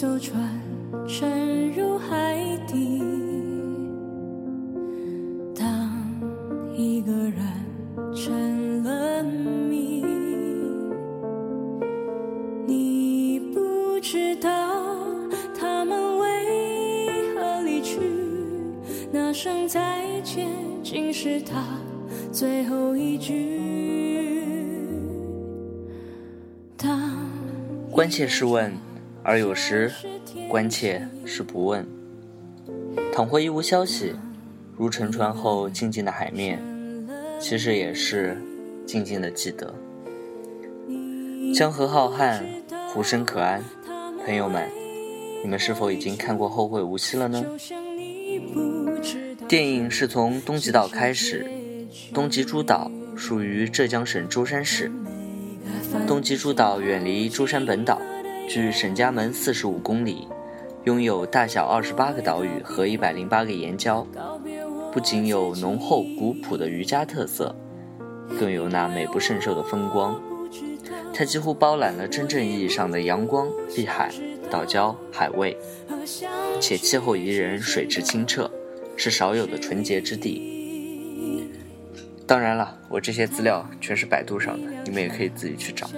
艘船沉入海底。当一个人成了谜，你不知道他们为何离去，那声再见竟是他最后一句。当关切是问，而有时关切是不问。倘或一无消息，如沉船后静静的海面，其实也是静静的记得。江河浩瀚，湖深可安。朋友们，你们是否已经看过《后会无期》了呢？电影是从东极岛开始，东极诸岛属于浙江省舟山市。东极诸岛远离舟山本岛，距沈家门四十五公里，拥有大小二十八个岛屿和一百零八个岩礁，不仅有浓厚古朴的渔家特色，更有那美不胜收的风光。它几乎包揽了真正意义上的阳光、碧海、岛礁、海味，且气候宜人，水质清澈，是少有的纯洁之地。当然了，我这些资料全是百度上的，你们也可以自己去找。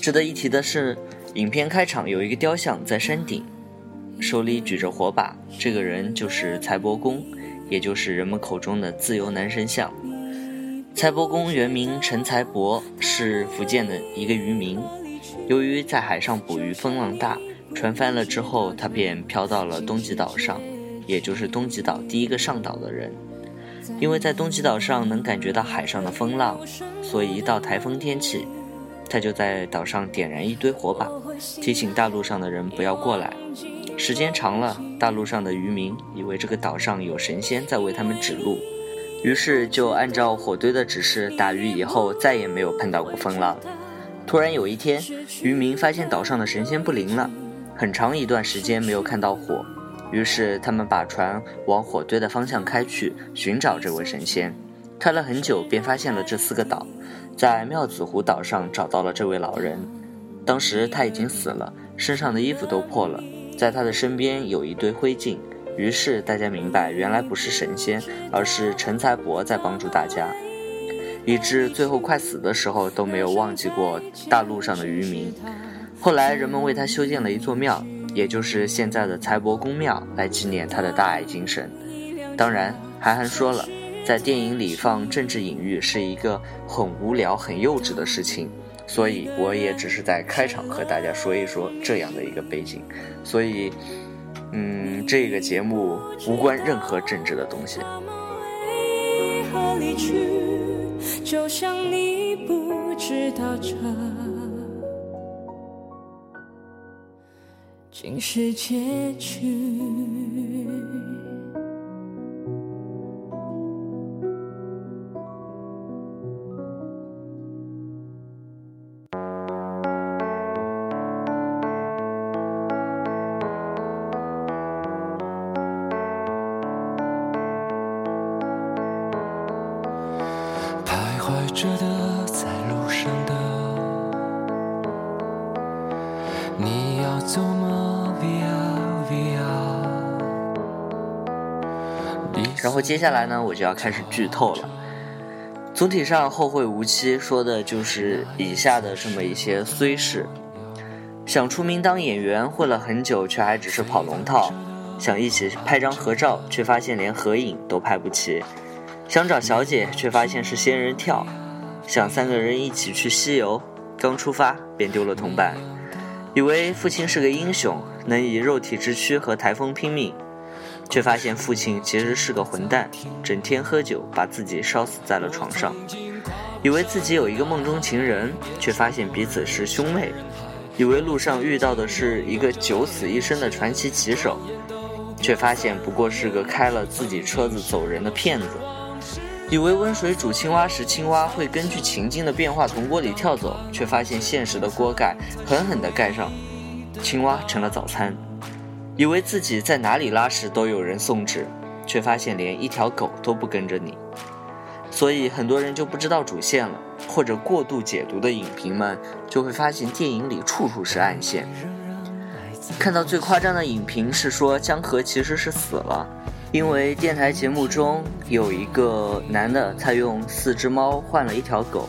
值得一提的是，影片开场有一个雕像在山顶，手里举着火把，这个人就是财帛公，也就是人们口中的自由男神像。财帛公原名陈财帛，是福建的一个渔民。由于在海上捕鱼风浪大，船翻了之后，他便漂到了东极岛上，也就是东极岛第一个上岛的人。因为在东极岛上能感觉到海上的风浪，所以一到台风天气，他就在岛上点燃一堆火把，提醒大陆上的人不要过来。时间长了，大陆上的渔民以为这个岛上有神仙在为他们指路，于是就按照火堆的指示打鱼，以后再也没有碰到过风浪。突然有一天，渔民发现岛上的神仙不灵了，很长一段时间没有看到火。于是他们把船往火堆的方向开去，寻找这位神仙。开了很久，便发现了这四个岛，在妙子湖岛上找到了这位老人。当时他已经死了，身上的衣服都破了，在他的身边有一堆灰烬。于是大家明白，原来不是神仙，而是陈财伯在帮助大家，以致最后快死的时候都没有忘记过大陆上的渔民。后来人们为他修建了一座庙。也就是现在的财帛公庙，来纪念他的大爱精神。当然，韩寒说了，在电影里放政治隐喻是一个很无聊、很幼稚的事情，所以我也只是在开场和大家说一说这样的一个背景。所以，嗯，这个节目无关任何政治的东西。就像你不知道这。竟是结局。着的，在路上的，你要走吗？然后接下来呢，我就要开始剧透了。总体上，《后会无期》说的就是以下的这么一些虽事：想出名当演员，混了很久，却还只是跑龙套；想一起拍张合照，却发现连合影都拍不齐；想找小姐，却发现是仙人跳；想三个人一起去西游，刚出发便丢了同伴；以为父亲是个英雄，能以肉体之躯和台风拼命。却发现父亲其实是个混蛋，整天喝酒，把自己烧死在了床上。以为自己有一个梦中情人，却发现彼此是兄妹。以为路上遇到的是一个九死一生的传奇棋手，却发现不过是个开了自己车子走人的骗子。以为温水煮青蛙时，青蛙会根据情境的变化从锅里跳走，却发现现实的锅盖狠狠地盖上，青蛙成了早餐。以为自己在哪里拉屎都有人送纸，却发现连一条狗都不跟着你，所以很多人就不知道主线了，或者过度解读的影评们就会发现电影里处处是暗线。看到最夸张的影评是说江河其实是死了，因为电台节目中有一个男的，他用四只猫换了一条狗，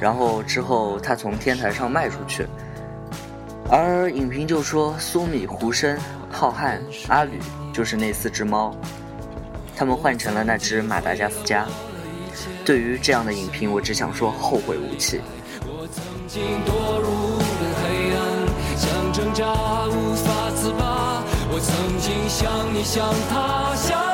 然后之后他从天台上卖出去，而影评就说苏米、胡生、浩瀚、阿吕就是那四只猫，他们换成了那只马达加斯加。对于这样的影评，我只想说后会无期。我曾经堕入黑暗，想挣扎无法，我曾经像你像他，像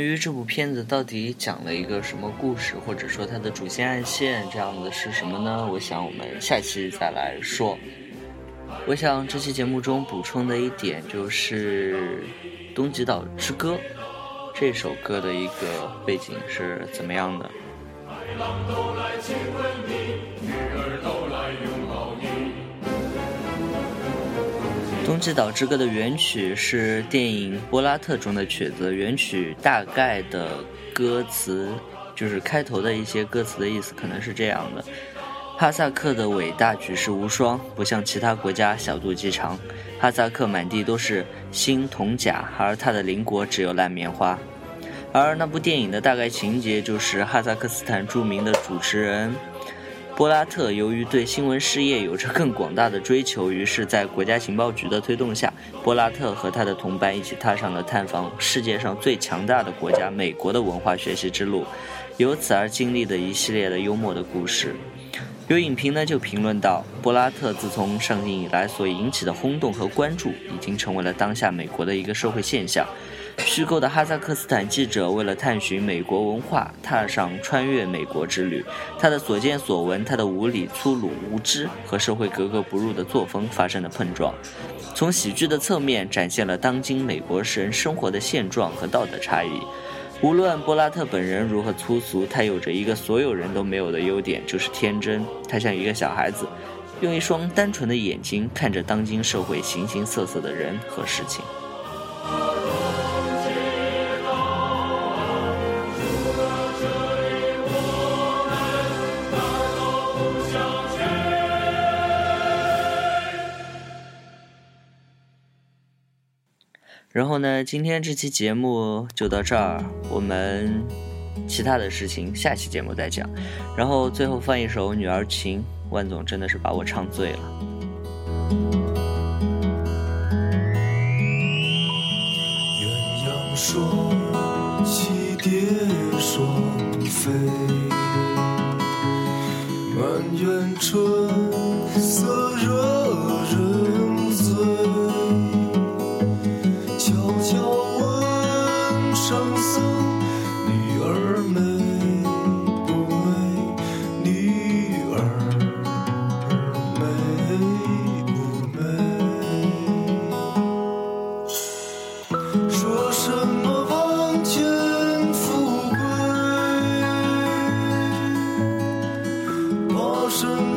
对于这部片子到底讲了一个什么故事，或者说它的主线暗线这样的是什么呢？我想我们下期再来说。我想这期节目中补充的一点就是《东极岛之歌》这首歌的一个背景是怎么样的。《海浪都来亲吻你，鱼儿都来游冬季岛之歌》的原曲是电影《波拉特》中的曲子，原曲大概的歌词就是开头的一些歌词的意思，可能是这样的：哈萨克的伟大举世无双，不像其他国家小肚鸡肠。哈萨克满地都是锌铜钾，而他的邻国只有烂棉花。而那部电影的大概情节就是哈萨克斯坦著名的主持人。波拉特由于对新闻事业有着更广大的追求，于是，在国家情报局的推动下，波拉特和他的同伴一起踏上了探访世界上最强大的国家——美国的文化学习之路，由此而经历的一系列的幽默的故事。有影评呢就评论到，波拉特自从上映以来所引起的轰动和关注，已经成为了当下美国的一个社会现象。虚构的哈萨克斯坦记者为了探寻美国文化，踏上穿越美国之旅。他的所见所闻，他的无理、粗鲁、无知和社会格格不入的作风发生了碰撞，从喜剧的侧面展现了当今美国人生活的现状和道德差异。无论波拉特本人如何粗俗，他有着一个所有人都没有的优点，就是天真。他像一个小孩子，用一双单纯的眼睛看着当今社会形形色色的人和事情。然后呢今天这期节目就到这儿我们其他的事情下期节目再讲。然后最后放一首女儿情万总真的是把我唱醉了。鸳鸯双栖蝶双飞。满园春色惹人 some